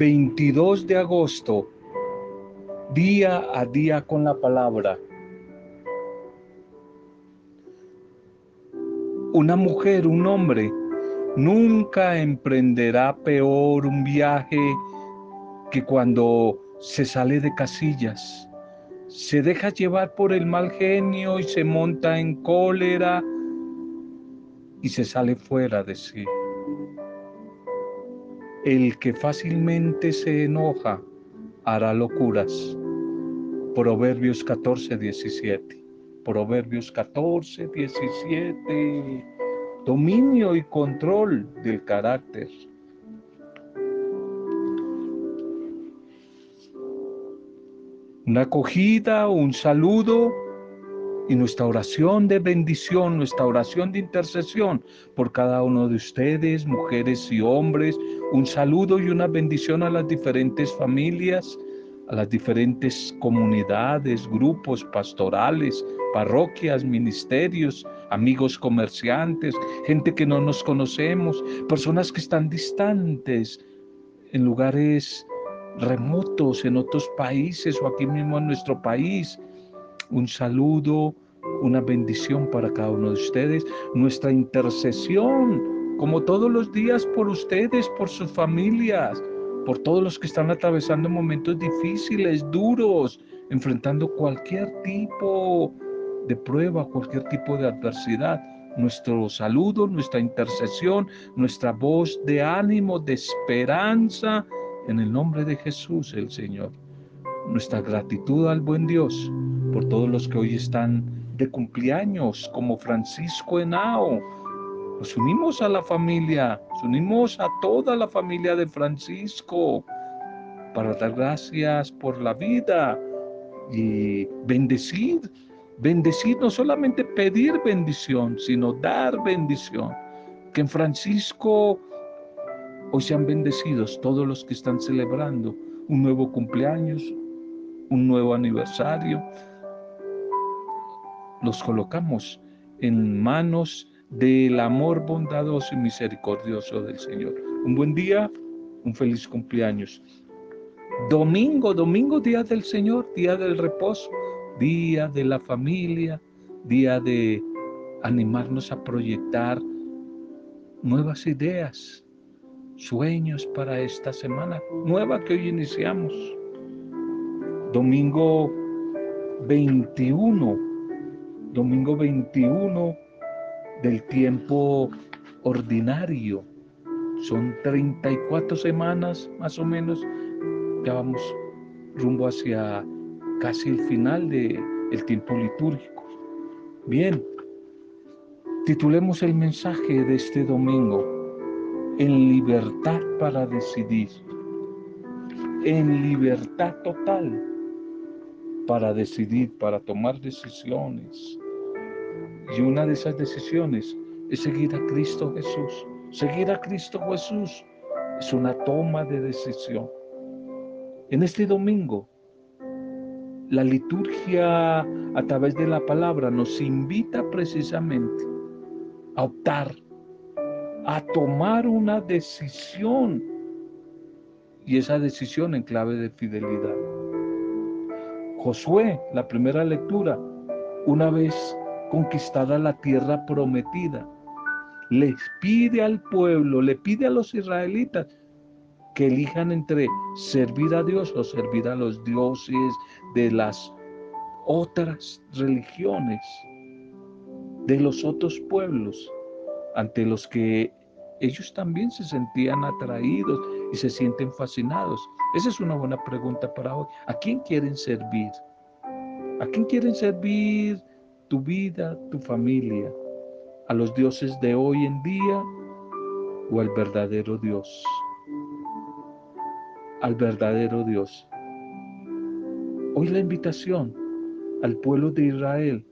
22 de agosto, día a día con la palabra. Una mujer, un hombre, nunca emprenderá peor un viaje que cuando se sale de casillas, se deja llevar por el mal genio y se monta en cólera y se sale fuera de sí. El que fácilmente se enoja hará locuras. Proverbios 14, 17. Proverbios 14, 17. Dominio y control del carácter. Una acogida, un saludo y nuestra oración de bendición, nuestra oración de intercesión por cada uno de ustedes, mujeres y hombres, un saludo y una bendición a las diferentes familias, a las diferentes comunidades, grupos pastorales, parroquias, ministerios, amigos comerciantes, gente que no nos conocemos, personas que están distantes en lugares remotos, en otros países o aquí mismo en nuestro país. Un saludo, una bendición para cada uno de ustedes, nuestra intercesión, como todos los días por ustedes, por sus familias, por todos los que están atravesando momentos difíciles, duros, enfrentando cualquier tipo de prueba, cualquier tipo de adversidad. Nuestro saludo, nuestra intercesión, nuestra voz de ánimo, de esperanza, en el nombre de Jesús el Señor. Nuestra gratitud al buen Dios por todos los que hoy están de cumpleaños, como Francisco Henao, nos unimos a la familia, nos unimos a toda la familia de Francisco para dar gracias por la vida y bendecir, bendecir, no solamente pedir bendición, sino dar bendición. Que en Francisco hoy sean bendecidos todos los que están celebrando un nuevo cumpleaños, un nuevo aniversario. Los colocamos en manos del amor bondadoso y misericordioso del Señor. Un buen día, un feliz cumpleaños. Domingo, domingo, día del Señor, día del reposo, día de la familia, día de animarnos a proyectar nuevas ideas, sueños para esta semana nueva que hoy iniciamos. Domingo 21, domingo 21 del tiempo ordinario. Son 34 semanas más o menos. Ya vamos rumbo hacia casi el final del el tiempo litúrgico. Bien, titulemos el mensaje de este domingo en libertad para decidir, en libertad total para decidir, para tomar decisiones, y una de esas decisiones es seguir a Cristo Jesús. Seguir a Cristo Jesús es una toma de decisión. En este domingo, la liturgia a través de la palabra nos invita precisamente a optar, a tomar una decisión y esa decisión en clave de fidelidad. Josué, la primera lectura, una vez conquistada la tierra prometida. Les pide al pueblo, le pide a los israelitas que elijan entre servir a Dios o servir a los dioses de las otras religiones, de los otros pueblos, ante los que ellos también se sentían atraídos y se sienten fascinados. Esa es una buena pregunta para hoy. ¿A quién quieren servir? ¿A quién quieren servir tu vida, tu familia, a los dioses de hoy en día o al verdadero Dios. Al verdadero Dios. Hoy la invitación al pueblo de Israel,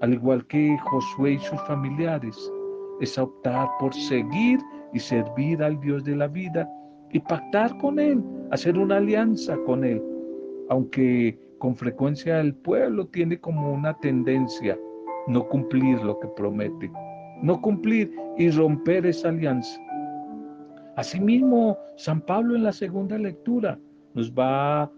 al igual que Josué y sus familiares, es optar por seguir y servir al Dios de la vida y pactar con Él, hacer una alianza con Él, aunque con frecuencia el pueblo tiene como una tendencia no cumplir lo que promete, no cumplir y romper esa alianza. Asimismo, San Pablo en la segunda lectura nos va a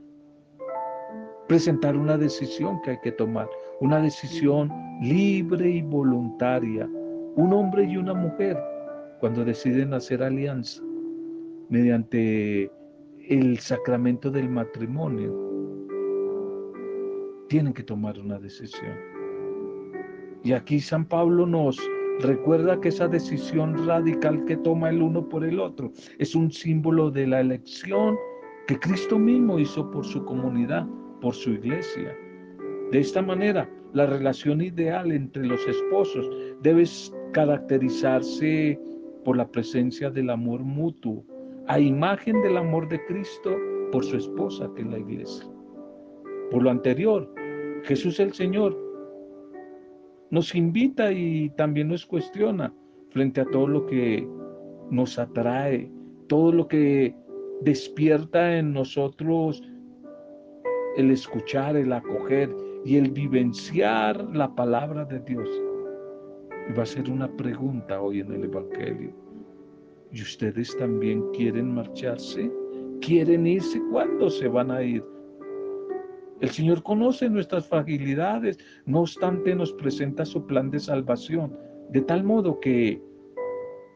presentar una decisión que hay que tomar, una decisión libre y voluntaria. Un hombre y una mujer, cuando deciden hacer alianza mediante el sacramento del matrimonio, tienen que tomar una decisión. Y aquí San Pablo nos recuerda que esa decisión radical que toma el uno por el otro es un símbolo de la elección que Cristo mismo hizo por su comunidad, por su iglesia. De esta manera, la relación ideal entre los esposos debe caracterizarse por la presencia del amor mutuo, a imagen del amor de Cristo por su esposa, que es la iglesia. Por lo anterior, Jesús el Señor nos invita y también nos cuestiona frente a todo lo que nos atrae, todo lo que despierta en nosotros el escuchar, el acoger y el vivenciar la palabra de Dios. Y va a ser una pregunta hoy en el Evangelio. ¿Y ustedes también quieren marcharse? ¿Quieren irse? ¿Cuándo se van a ir? El Señor conoce nuestras fragilidades, no obstante nos presenta su plan de salvación, de tal modo que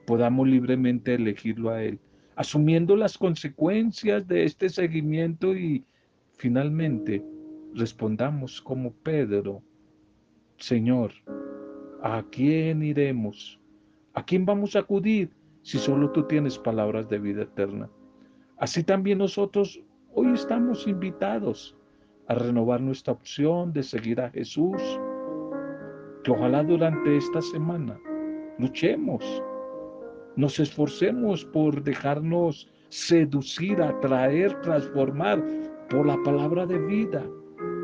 podamos libremente elegirlo a Él, asumiendo las consecuencias de este seguimiento y finalmente respondamos como Pedro, Señor, ¿a quién iremos? ¿A quién vamos a acudir si solo tú tienes palabras de vida eterna? Así también nosotros hoy estamos invitados a renovar nuestra opción de seguir a Jesús. Que ojalá durante esta semana luchemos, nos esforcemos por dejarnos seducir, atraer, transformar por la palabra de vida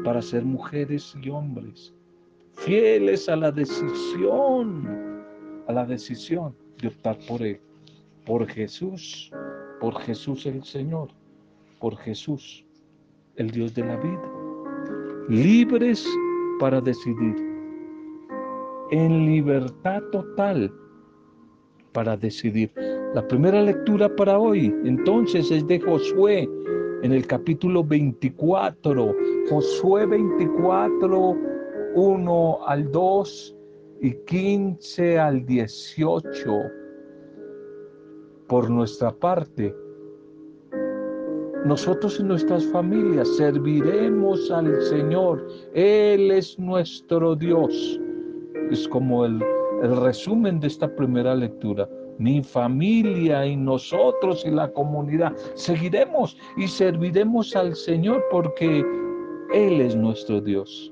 para ser mujeres y hombres fieles a la decisión, a la decisión de optar por Él, por Jesús, por Jesús el Señor, por Jesús el Dios de la vida. Libres para decidir. En libertad total para decidir. La primera lectura para hoy entonces es de Josué en el capítulo 24. Josué 24, 1 al 2 y 15 al 18. Por nuestra parte, nosotros y nuestras familias serviremos al Señor. Él es nuestro Dios. Es como el, resumen de esta primera lectura. Mi familia y nosotros y la comunidad seguiremos y serviremos al Señor porque Él es nuestro Dios.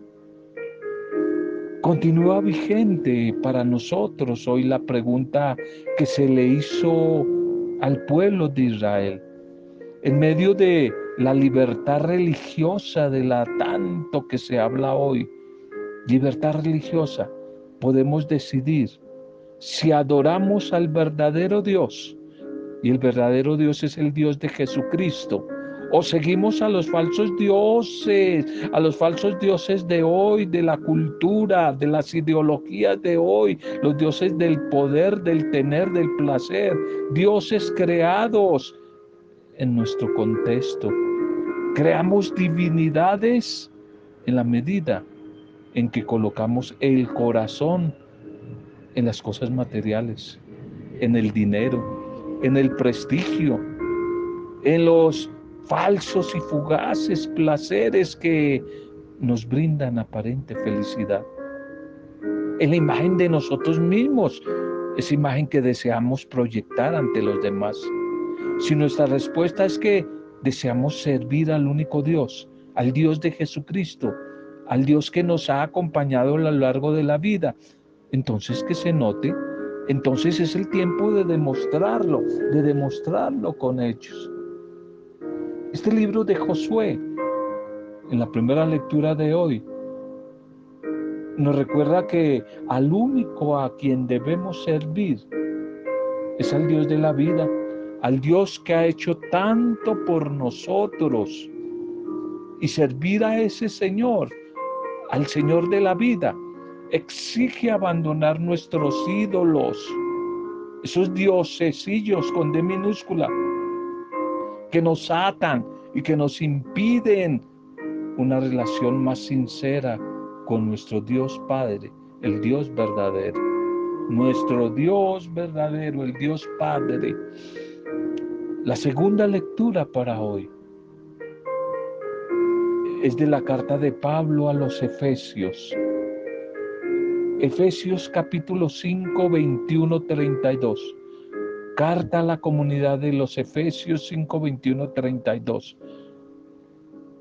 Continúa vigente para nosotros hoy la pregunta que se le hizo al pueblo de Israel en medio de la libertad religiosa de la tanto que se habla hoy, libertad religiosa, podemos decidir si adoramos al verdadero Dios, y el verdadero Dios es el Dios de Jesucristo, o seguimos a los falsos dioses, a los falsos dioses de hoy, de la cultura, de las ideologías de hoy, los dioses del poder, del tener, del placer, dioses creados en nuestro contexto. Creamos divinidades en la medida en que colocamos el corazón en las cosas materiales, en el dinero, en el prestigio, en los falsos y fugaces placeres que nos brindan aparente felicidad. En la imagen de nosotros mismos, esa imagen que deseamos proyectar ante los demás. Si nuestra respuesta es que deseamos servir al único Dios, al Dios de Jesucristo, al Dios que nos ha acompañado a lo largo de la vida, entonces que se note, entonces es el tiempo de demostrarlo, de demostrarlo con hechos. Este libro de Josué, en la primera lectura de hoy, nos recuerda que al único a quien debemos servir es al Dios de la vida, al Dios que ha hecho tanto por nosotros y servir a ese Señor, al Señor de la vida, exige abandonar nuestros ídolos, esos diosesillos con D minúscula, que nos atan y que nos impiden una relación más sincera con nuestro Dios Padre, el Dios verdadero. Nuestro Dios verdadero, el Dios Padre. La segunda lectura para hoy es de la carta de Pablo a los Efesios. Efesios capítulo 5, 21, 32. Carta a la comunidad de los Efesios 5, 21, 32.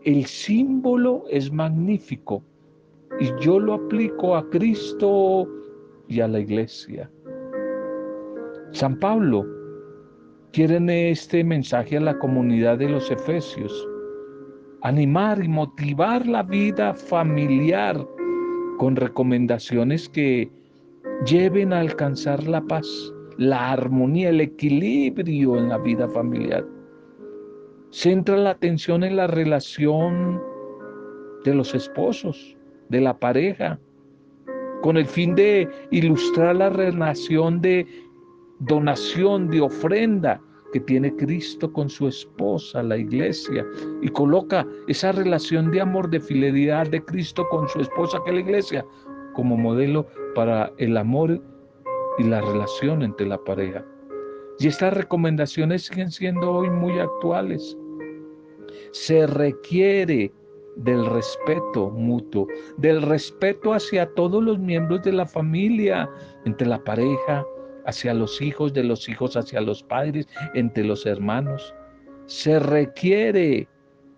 El símbolo es magnífico y yo lo aplico a Cristo y a la iglesia. San Pablo quiere en este mensaje a la comunidad de los Efesios animar y motivar la vida familiar con recomendaciones que lleven a alcanzar la paz, la armonía, el equilibrio en la vida familiar. Centra la atención en la relación de los esposos, de la pareja, con el fin de ilustrar la relación de donación, de ofrenda que tiene Cristo con su esposa, la iglesia, y coloca esa relación de amor, de fidelidad de Cristo con su esposa, que es la iglesia, como modelo para el amor y la relación entre la pareja. Y estas recomendaciones siguen siendo hoy muy actuales. Se requiere del respeto mutuo, del respeto hacia todos los miembros de la familia, entre la pareja, hacia los hijos, de los hijos hacia los padres, entre los hermanos. Se requiere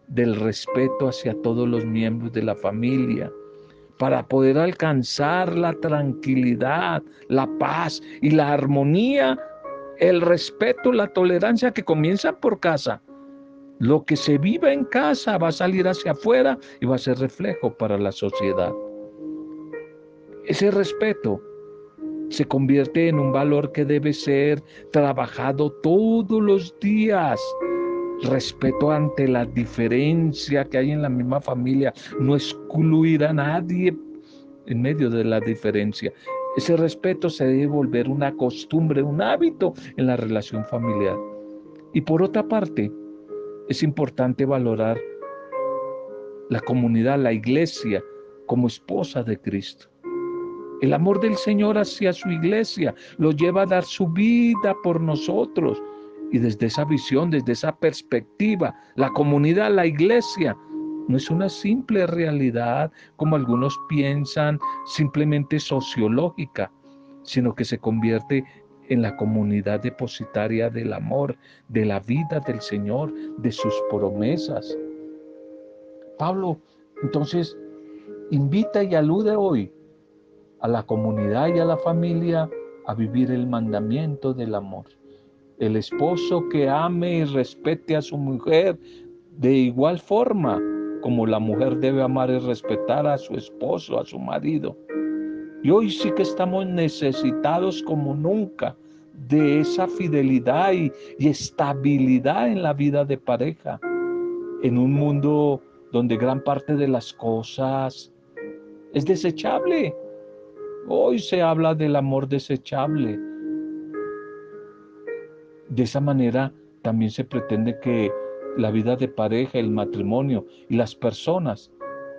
del respeto hacia todos los miembros de la familia para poder alcanzar la tranquilidad, la paz y la armonía, el respeto, la tolerancia que comienza por casa. Lo que se viva en casa va a salir hacia afuera y va a ser reflejo para la sociedad. Ese respeto se convierte en un valor que debe ser trabajado todos los días. Respeto ante la diferencia que hay en la misma familia, no excluir a nadie en medio de la diferencia. Ese respeto se debe volver una costumbre, un hábito en la relación familiar. Y por otra parte, es importante valorar la comunidad, la iglesia, como esposa de Cristo. El amor del Señor hacia su iglesia lo lleva a dar su vida por nosotros. Y desde esa visión, desde esa perspectiva, la comunidad, la iglesia, no es una simple realidad como algunos piensan, simplemente sociológica, sino que se convierte en la comunidad depositaria del amor, de la vida del Señor, de sus promesas. Pablo, entonces, invita y alude hoy a la comunidad y a la familia a vivir el mandamiento del amor. El esposo que ame y respete a su mujer de igual forma como la mujer debe amar y respetar a su esposo, a su marido. Y hoy sí que estamos necesitados como nunca de esa fidelidad y, y, estabilidad en la vida de pareja, en un mundo donde gran parte de las cosas es desechable, Hoy se habla del amor desechable. De esa manera también se pretende que la vida de pareja, el matrimonio y las personas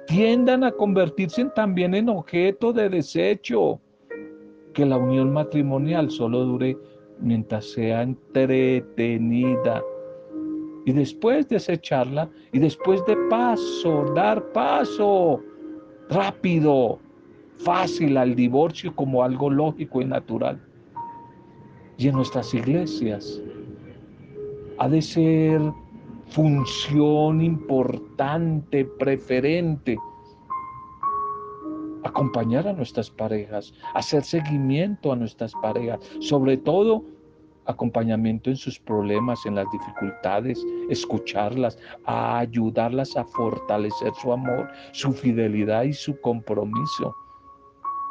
tiendan a convertirse también en objeto de desecho. Que la unión matrimonial solo dure mientras sea entretenida. Y después desecharla y después de paso, dar paso rápido fácil al divorcio como algo lógico y natural. Y en nuestras iglesias ha de ser función importante, preferente, acompañar a nuestras parejas, hacer seguimiento a nuestras parejas, sobre todo acompañamiento en sus problemas, en las dificultades, escucharlas, a ayudarlas a fortalecer su amor, su fidelidad y su compromiso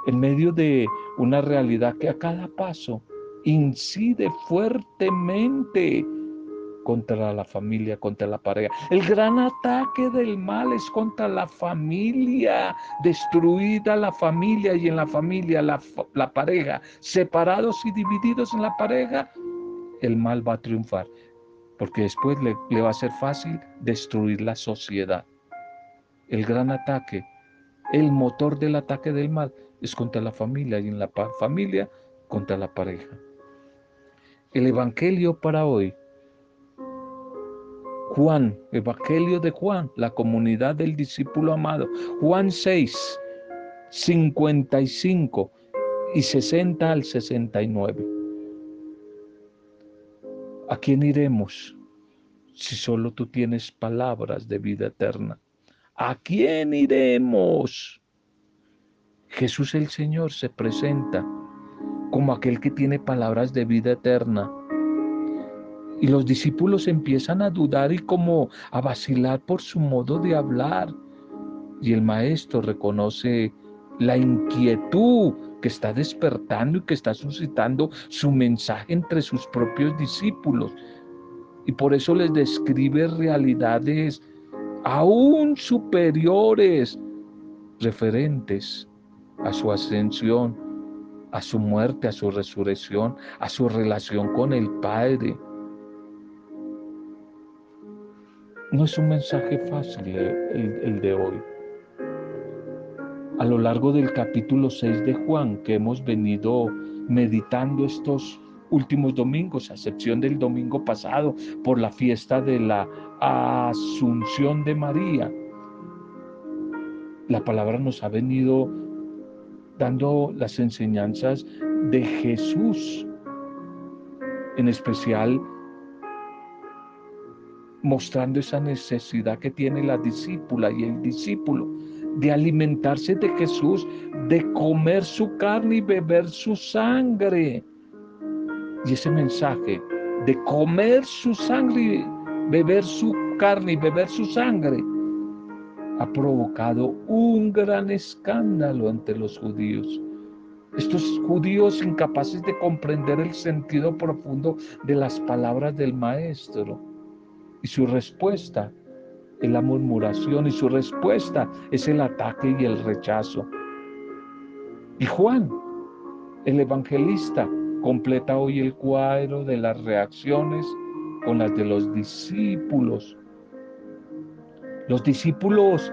en medio de una realidad que a cada paso incide fuertemente contra la familia, contra la pareja. El gran ataque del mal es contra la familia, destruida la familia y en la familia la, pareja, separados y divididos en la pareja, el mal va a triunfar, porque después le, va a ser fácil destruir la sociedad. El gran ataque, el motor del ataque del mal es contra la familia y en la familia contra la pareja. El Evangelio para hoy Juan, Evangelio de Juan, la comunidad del discípulo amado. Juan 6, 55 y 60 al 69. ¿A quién iremos si solo tú tienes palabras de vida eterna? ¿A quién iremos? Jesús el Señor se presenta como aquel que tiene palabras de vida eterna y los discípulos empiezan a dudar y como a vacilar por su modo de hablar. Y el maestro reconoce la inquietud que está despertando y que está suscitando su mensaje entre sus propios discípulos. Y por eso les describe realidades aún superiores referentes a su ascensión, a su muerte, a su resurrección, a su relación con el Padre. No es un mensaje fácil el, de hoy. A lo largo del capítulo 6 de Juan que hemos venido meditando estos últimos domingos, a excepción del domingo pasado, por la fiesta de la Asunción de María, la palabra nos ha venido dando las enseñanzas de Jesús, en especial mostrando esa necesidad que tiene la discípula y el discípulo de alimentarse de Jesús, de comer su carne y beber su sangre. Y ese mensaje de comer su sangre, beber su carne y beber su sangre, ha provocado un gran escándalo entre los judíos. Estos judíos incapaces de comprender el sentido profundo de las palabras del Maestro y su respuesta es la murmuración y su respuesta es el ataque y el rechazo. Y Juan, el evangelista, completa hoy el cuadro de las reacciones con las de los discípulos. Los discípulos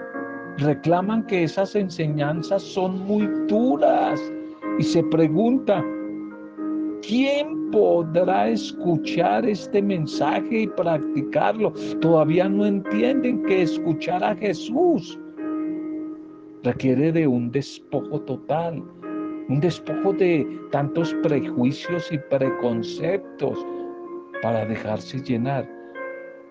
reclaman que esas enseñanzas son muy duras y se pregunta, ¿quién podrá escuchar este mensaje y practicarlo. Todavía no entienden que escuchar a Jesús requiere de un despojo total, un despojo de tantos prejuicios y preconceptos para dejarse llenar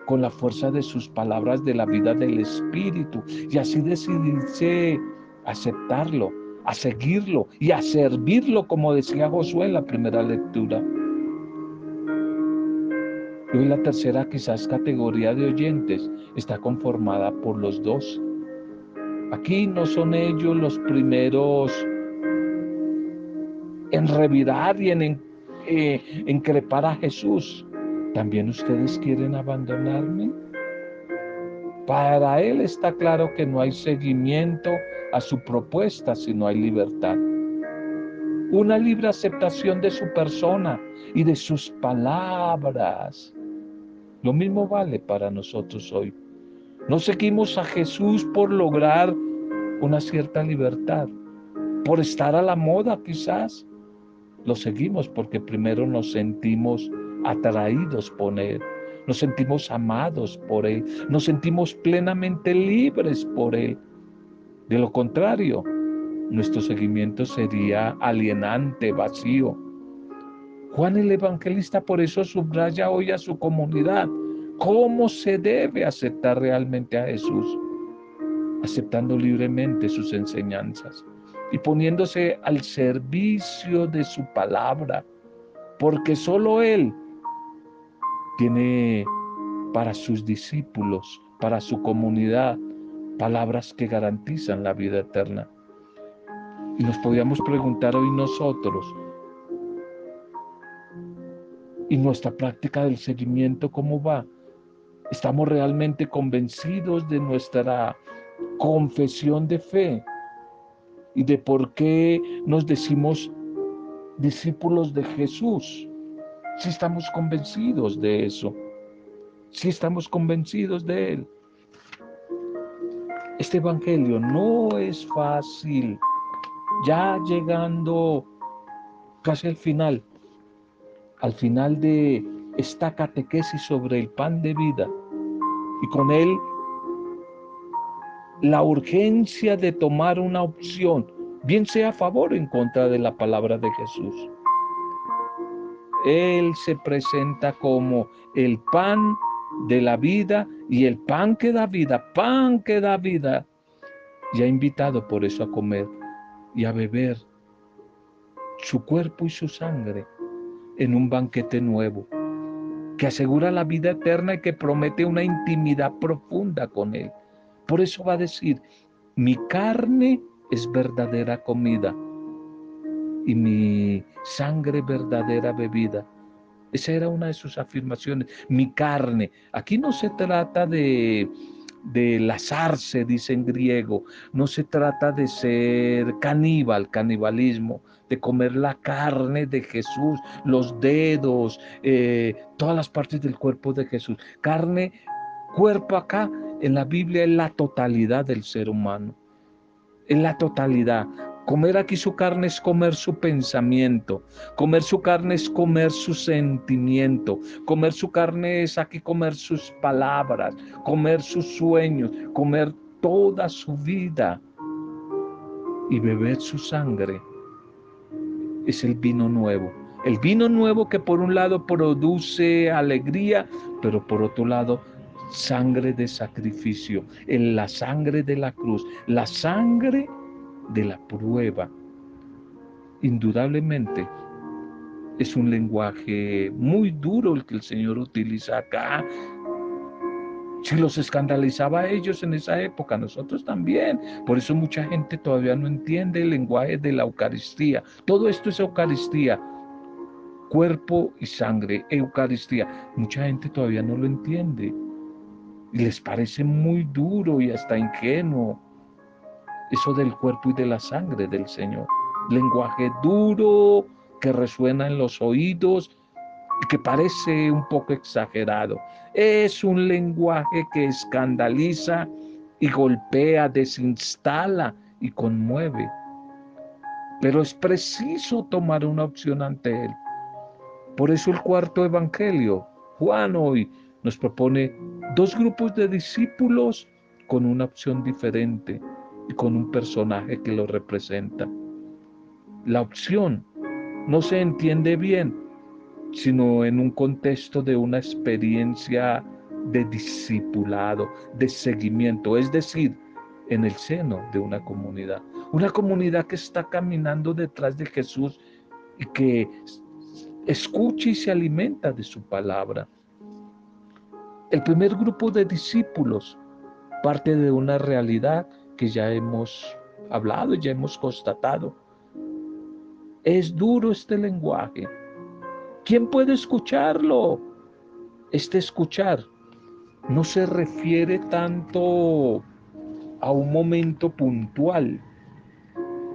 con la fuerza de sus palabras de la vida del Espíritu y así decidirse aceptarlo, a seguirlo y a servirlo, como decía Josué en la primera lectura. Hoy la tercera quizás categoría de oyentes está conformada por los dos. Aquí no son ellos los primeros en revirar y en eh, a Jesús. ¿También ustedes quieren abandonarme? Para él está claro que no hay seguimiento a su propuesta si no hay libertad. Una libre aceptación de su persona y de sus palabras. Lo mismo vale para nosotros hoy. No seguimos a Jesús por lograr una cierta libertad, por estar a la moda quizás. Lo seguimos porque primero nos sentimos atraídos por Él, nos sentimos amados por Él, nos sentimos plenamente libres por Él. De lo contrario, nuestro seguimiento sería alienante, vacío. Juan el Evangelista por eso subraya hoy a su comunidad cómo se debe aceptar realmente a Jesús, aceptando libremente sus enseñanzas y poniéndose al servicio de su palabra, porque solo Él tiene para sus discípulos, para su comunidad, palabras que garantizan la vida eterna. Y nos podríamos preguntar hoy nosotros, y nuestra práctica del seguimiento, ¿cómo va? Estamos realmente convencidos de nuestra confesión de fe y de por qué nos decimos discípulos de Jesús. Si estamos convencidos de eso, si estamos convencidos de Él. Este Evangelio no es fácil. Ya llegando casi al final, al final de esta catequesis sobre el pan de vida y con él la urgencia de tomar una opción, bien sea a favor o en contra de la palabra de Jesús. Él se presenta como el pan de la vida y el pan que da vida, pan que da vida. Y ha invitado por eso a comer y a beber su cuerpo y su sangre en un banquete nuevo que asegura la vida eterna y que promete una intimidad profunda con Él. Por eso va a decir, mi carne es verdadera comida y mi sangre verdadera bebida. Esa era una de sus afirmaciones. Mi carne. Aquí no se trata de, de lazarse, dice en griego. No se trata de ser caníbal, canibalismo, de comer la carne de Jesús, los dedos, eh, todas las partes del cuerpo de Jesús. Carne, cuerpo acá, en la Biblia es la totalidad del ser humano. En la totalidad. Comer aquí su carne es comer su pensamiento. Comer su carne es comer su sentimiento. Comer su carne es aquí comer sus palabras, comer sus sueños, comer toda su vida y beber su sangre es el vino nuevo. El vino nuevo que por un lado produce alegría, pero por otro lado sangre de sacrificio, en la sangre de la cruz, la sangre de la prueba. Indudablemente es un lenguaje muy duro el que el Señor utiliza acá, si los escandalizaba a ellos en esa época, nosotros también. Por eso mucha gente todavía no entiende el lenguaje de la Eucaristía. Todo esto es Eucaristía. Cuerpo y sangre, Eucaristía. Mucha gente todavía no lo entiende. Y les parece muy duro y hasta ingenuo eso del cuerpo y de la sangre del Señor. Lenguaje duro que resuena en los oídos que parece un poco exagerado. Es un lenguaje que escandaliza y golpea, desinstala y conmueve. Pero es preciso tomar una opción ante él. Por eso el cuarto evangelio, Juan hoy nos propone dos grupos de discípulos con una opción diferente con un personaje que lo representa. La opción no se entiende bien, sino en un contexto de una experiencia de discipulado, de seguimiento, es decir, en el seno de una comunidad. Una comunidad que está caminando detrás de Jesús y que escucha y se alimenta de su palabra. El primer grupo de discípulos parte de una realidad que ya hemos hablado, ya hemos constatado. Es duro este lenguaje, ¿Quién puede escucharlo? Este escuchar no se refiere tanto a un momento puntual,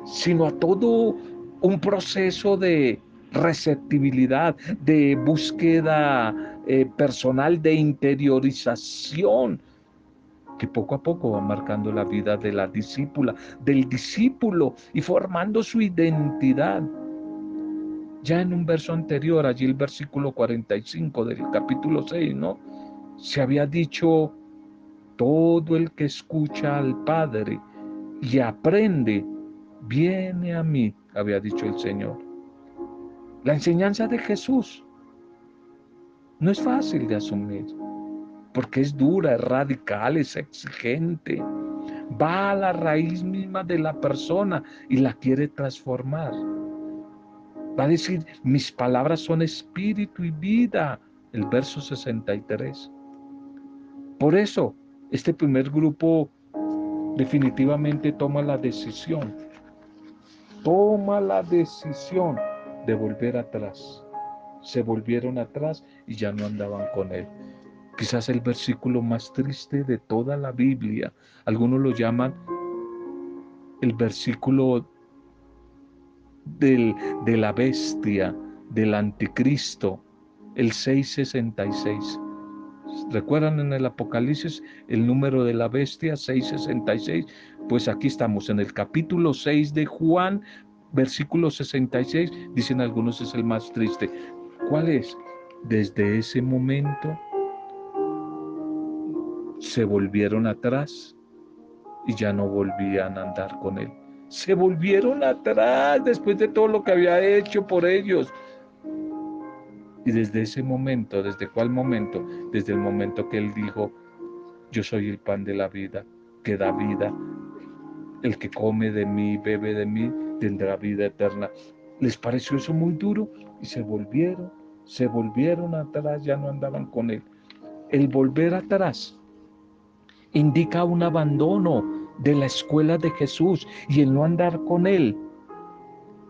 sino a todo un proceso de receptibilidad, de búsqueda eh, personal, de interiorización, que poco a poco va marcando la vida de la discípula, del discípulo y formando su identidad. Ya en un verso anterior, allí el versículo 45 del capítulo 6, ¿no? Se había dicho, todo el que escucha al Padre y aprende, viene a mí, había dicho el Señor. La enseñanza de Jesús no es fácil de asumir, porque es dura, es radical, es exigente, va a la raíz misma de la persona y la quiere transformar. Va a decir, mis palabras son espíritu y vida, el verso 63. Por eso, este primer grupo definitivamente toma la decisión, toma la decisión de volver atrás. Se volvieron atrás y ya no andaban con él. Quizás el versículo más triste de toda la Biblia. Algunos lo llaman el versículo del, de la bestia, del anticristo, el 666. ¿Recuerdan en el Apocalipsis el número de la bestia 666? Pues aquí estamos en el capítulo 6 de Juan, versículo 66, dicen algunos es el más triste. ¿Cuál es? Desde ese momento se volvieron atrás y ya no volvían a andar con él. Se volvieron atrás después de todo lo que había hecho por ellos. Y desde ese momento, ¿desde cuál momento? Desde el momento que Él dijo, yo soy el pan de la vida, que da vida. El que come de mí, bebe de mí, tendrá vida eterna. Les pareció eso muy duro y se volvieron, se volvieron atrás, ya no andaban con Él. El volver atrás indica un abandono de la escuela de Jesús y el no andar con Él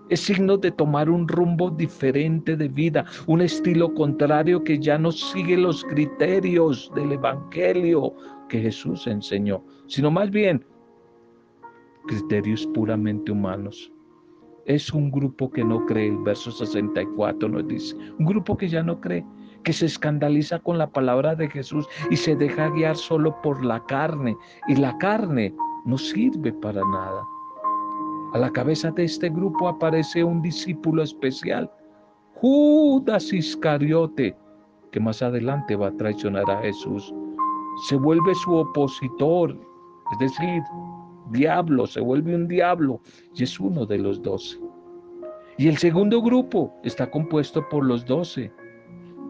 es signo de tomar un rumbo diferente de vida, un estilo contrario que ya no sigue los criterios del Evangelio que Jesús enseñó, sino más bien criterios puramente humanos. Es un grupo que no cree, el verso 64 nos dice, un grupo que ya no cree, que se escandaliza con la palabra de Jesús y se deja guiar solo por la carne, y la carne no sirve para nada. A la cabeza de este grupo aparece un discípulo especial, Judas Iscariote, que más adelante va a traicionar a Jesús. Se vuelve su opositor, es decir, diablo, se vuelve un diablo y es uno de los doce. Y el segundo grupo está compuesto por los doce,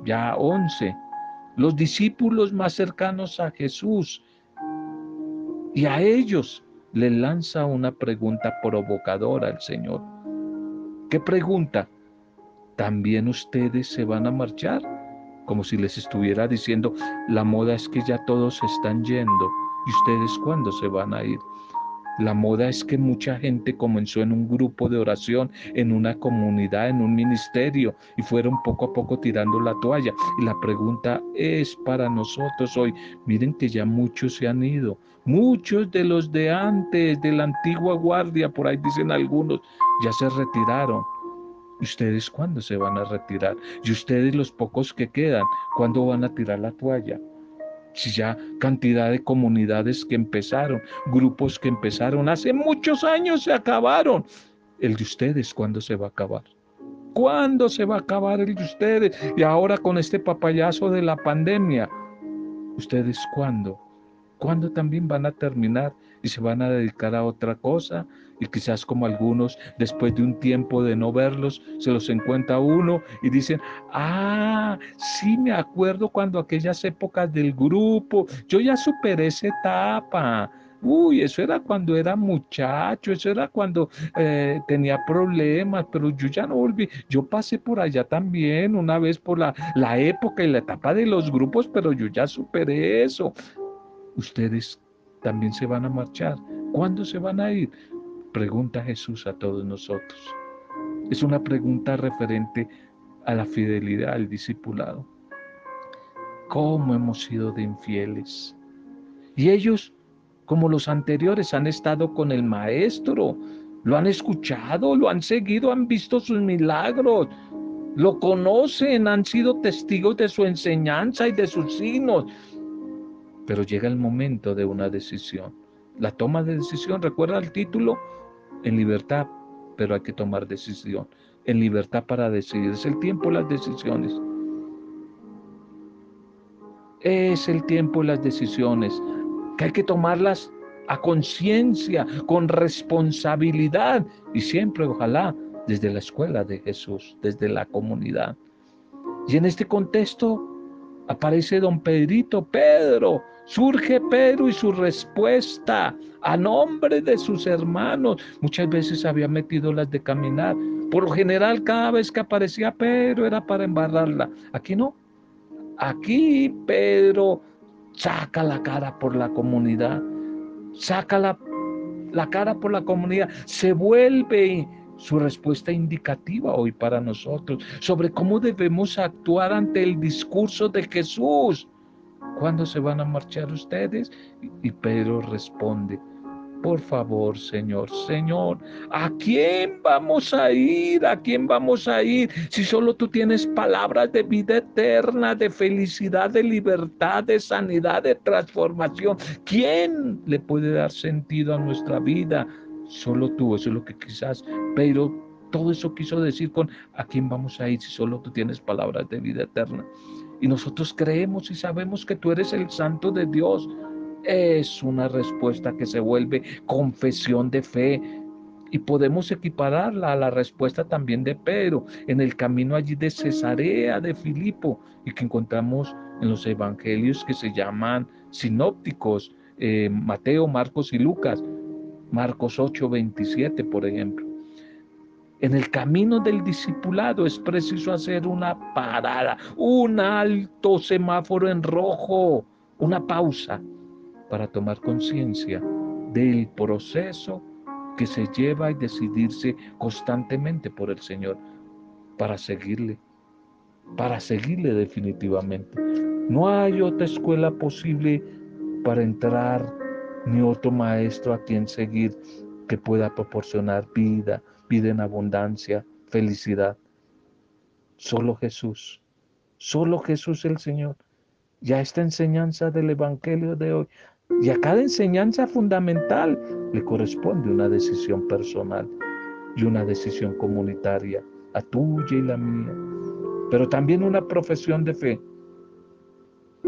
ya once, los discípulos más cercanos a Jesús. Y a ellos le lanza una pregunta provocadora al Señor. ¿Qué pregunta? ¿También ustedes se van a marchar? Como si les estuviera diciendo, la moda es que ya todos están yendo. ¿Y ustedes cuándo se van a ir? La moda es que mucha gente comenzó en un grupo de oración, en una comunidad, en un ministerio y fueron poco a poco tirando la toalla. Y la pregunta es para nosotros hoy, miren que ya muchos se han ido, muchos de los de antes, de la antigua guardia, por ahí dicen algunos, ya se retiraron. ¿Ustedes cuándo se van a retirar? Y ustedes los pocos que quedan, ¿cuándo van a tirar la toalla? Si ya cantidad de comunidades que empezaron, grupos que empezaron hace muchos años se acabaron. El de ustedes, ¿cuándo se va a acabar? ¿Cuándo se va a acabar el de ustedes? Y ahora con este papayazo de la pandemia, ¿ustedes cuándo? ¿Cuándo también van a terminar y se van a dedicar a otra cosa? Y quizás como algunos, después de un tiempo de no verlos, se los encuentra uno y dicen, ah, sí me acuerdo cuando aquellas épocas del grupo, yo ya superé esa etapa. Uy, eso era cuando era muchacho, eso era cuando eh, tenía problemas, pero yo ya no volví. Yo pasé por allá también una vez por la, la época y la etapa de los grupos, pero yo ya superé eso ustedes también se van a marchar. ¿Cuándo se van a ir? Pregunta Jesús a todos nosotros. Es una pregunta referente a la fidelidad al discipulado. ¿Cómo hemos sido de infieles? Y ellos, como los anteriores, han estado con el Maestro, lo han escuchado, lo han seguido, han visto sus milagros, lo conocen, han sido testigos de su enseñanza y de sus signos, pero llega el momento de una decisión. La toma de decisión, recuerda el título, en libertad, pero hay que tomar decisión. En libertad para decidir. Es el tiempo las decisiones. Es el tiempo las decisiones, que hay que tomarlas a conciencia, con responsabilidad y siempre, ojalá, desde la escuela de Jesús, desde la comunidad. Y en este contexto aparece don Pedrito, Pedro, Surge Pedro y su respuesta a nombre de sus hermanos. Muchas veces había metido las de caminar. Por lo general, cada vez que aparecía Pedro era para embarrarla. Aquí no. Aquí Pedro saca la cara por la comunidad. Saca la, la cara por la comunidad. Se vuelve su respuesta indicativa hoy para nosotros sobre cómo debemos actuar ante el discurso de Jesús ¿cuándo se van a marchar ustedes? Y Pedro responde, por favor, Señor, Señor, ¿a quién vamos a ir? ¿A quién vamos a ir? Si solo tú tienes palabras de vida eterna, de felicidad, de libertad, de sanidad, de transformación. ¿Quién le puede dar sentido a nuestra vida? Solo tú, eso es lo que quizás pero todo eso quiso decir con ¿a quién vamos a ir si solo tú tienes palabras de vida eterna? Y nosotros creemos y sabemos que tú eres el santo de Dios es una respuesta que se vuelve confesión de fe. Y podemos equipararla a la respuesta también de Pedro en el camino allí de Cesarea de Filipo y que encontramos en los evangelios que se llaman sinópticos, eh, Mateo, Marcos y Lucas, Marcos 8, 27, por ejemplo. En el camino del discipulado es preciso hacer una parada, un alto semáforo en rojo, una pausa para tomar conciencia del proceso que se lleva y decidirse constantemente por el Señor para seguirle, para seguirle definitivamente. No hay otra escuela posible para entrar, ni otro maestro a quien seguir que pueda proporcionar vida, vida en abundancia, felicidad. Solo Jesús, solo Jesús el Señor. Ya esta enseñanza del Evangelio de hoy y a cada enseñanza fundamental le corresponde una decisión personal y una decisión comunitaria, a tuya y la mía, pero también una profesión de fe.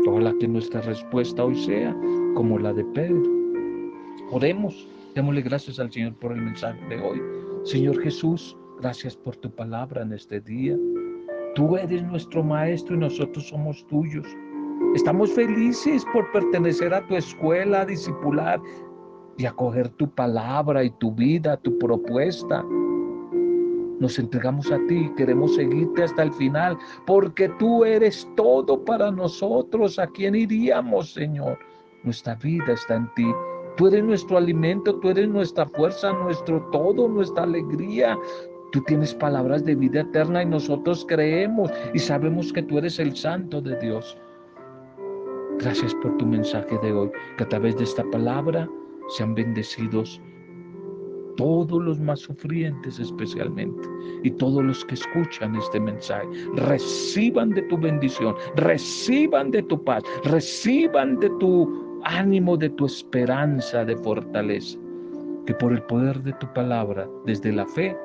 Ojalá que nuestra respuesta hoy sea como la de Pedro. Oremos, démosle gracias al Señor por el mensaje de hoy. Señor Jesús, gracias por tu palabra en este día. Tú eres nuestro Maestro y nosotros somos tuyos. Estamos felices por pertenecer a tu escuela, a discipular y acoger tu palabra y tu vida, tu propuesta. Nos entregamos a ti, queremos seguirte hasta el final, porque tú eres todo para nosotros. ¿A quién iríamos, Señor? Nuestra vida está en ti. Tú eres nuestro alimento, tú eres nuestra fuerza, nuestro todo, nuestra alegría. Tú tienes palabras de vida eterna y nosotros creemos y sabemos que tú eres el santo de Dios. Gracias por tu mensaje de hoy, que a través de esta palabra sean bendecidos todos los más sufrientes especialmente y todos los que escuchan este mensaje. Reciban de tu bendición, reciban de tu paz, reciban de tu ánimo, de tu esperanza, de fortaleza. Que por el poder de tu palabra, desde la fe,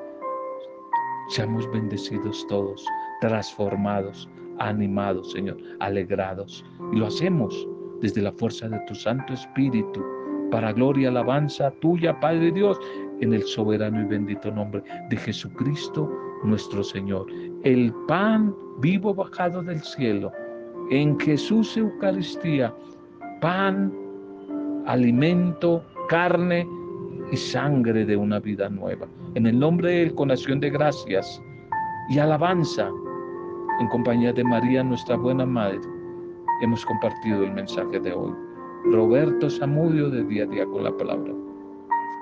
seamos bendecidos todos, transformados, animados, Señor, alegrados. Y lo hacemos desde la fuerza de tu Santo Espíritu, para gloria y alabanza tuya, Padre Dios, en el soberano y bendito nombre de Jesucristo nuestro Señor. El pan vivo bajado del cielo, en Jesús Eucaristía, pan, alimento, carne y sangre de una vida nueva. En el nombre de Él, con acción de gracias y alabanza, en compañía de María, nuestra buena madre, hemos compartido el mensaje de hoy. Roberto Samudio de Día a Día con la Palabra.